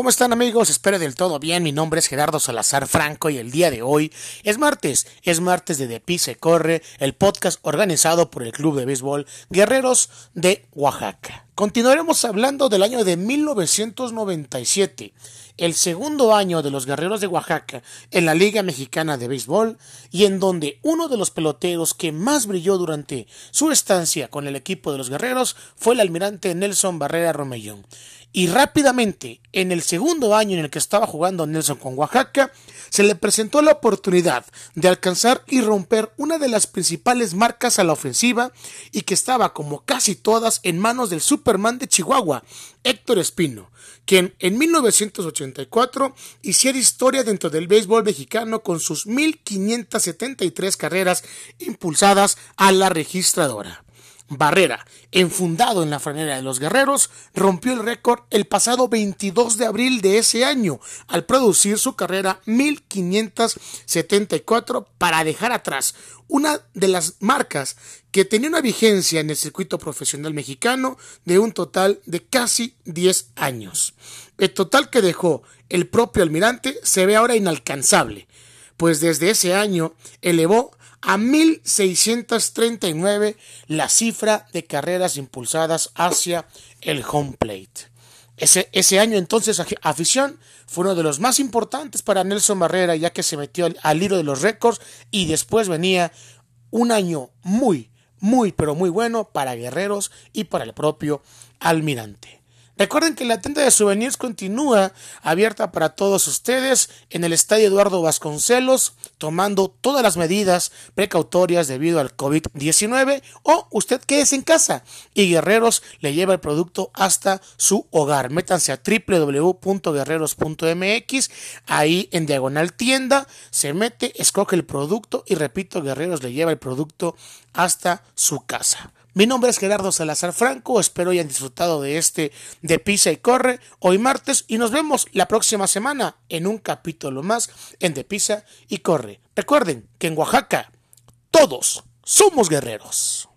¿Cómo están amigos? Espero del todo bien. Mi nombre es Gerardo Salazar Franco y el día de hoy es martes. Es martes de De Pise Corre, el podcast organizado por el Club de Béisbol Guerreros de Oaxaca. Continuaremos hablando del año de 1997, el segundo año de los Guerreros de Oaxaca en la Liga Mexicana de Béisbol y en donde uno de los peloteros que más brilló durante su estancia con el equipo de los Guerreros fue el almirante Nelson Barrera Romellón. Y rápidamente, en el segundo año en el que estaba jugando Nelson con Oaxaca, se le presentó la oportunidad de alcanzar y romper una de las principales marcas a la ofensiva y que estaba como casi todas en manos del Superman de Chihuahua, Héctor Espino, quien en 1984 hiciera historia dentro del béisbol mexicano con sus 1573 carreras impulsadas a la registradora. Barrera, enfundado en la franera de los guerreros, rompió el récord el pasado 22 de abril de ese año al producir su carrera 1574 para dejar atrás una de las marcas que tenía una vigencia en el circuito profesional mexicano de un total de casi 10 años. El total que dejó el propio almirante se ve ahora inalcanzable, pues desde ese año elevó a 1639 la cifra de carreras impulsadas hacia el home plate. Ese, ese, año entonces afición fue uno de los más importantes para Nelson Barrera ya que se metió al, al hilo de los récords y después venía un año muy, muy, pero muy bueno para guerreros y para el propio almirante. Recuerden que la tienda de souvenirs continúa abierta para todos ustedes en el Estadio Eduardo Vasconcelos, tomando todas las medidas precautorias debido al COVID-19 o usted quédese en casa y Guerreros le lleva el producto hasta su hogar. Métanse a www.guerreros.mx, ahí en diagonal tienda, se mete, escoge el producto y repito, Guerreros le lleva el producto hasta su casa. Mi nombre es Gerardo Salazar Franco, espero hayan disfrutado de este de Pisa y Corre hoy martes y nos vemos la próxima semana en un capítulo más en De Pisa y Corre. Recuerden que en Oaxaca todos somos guerreros.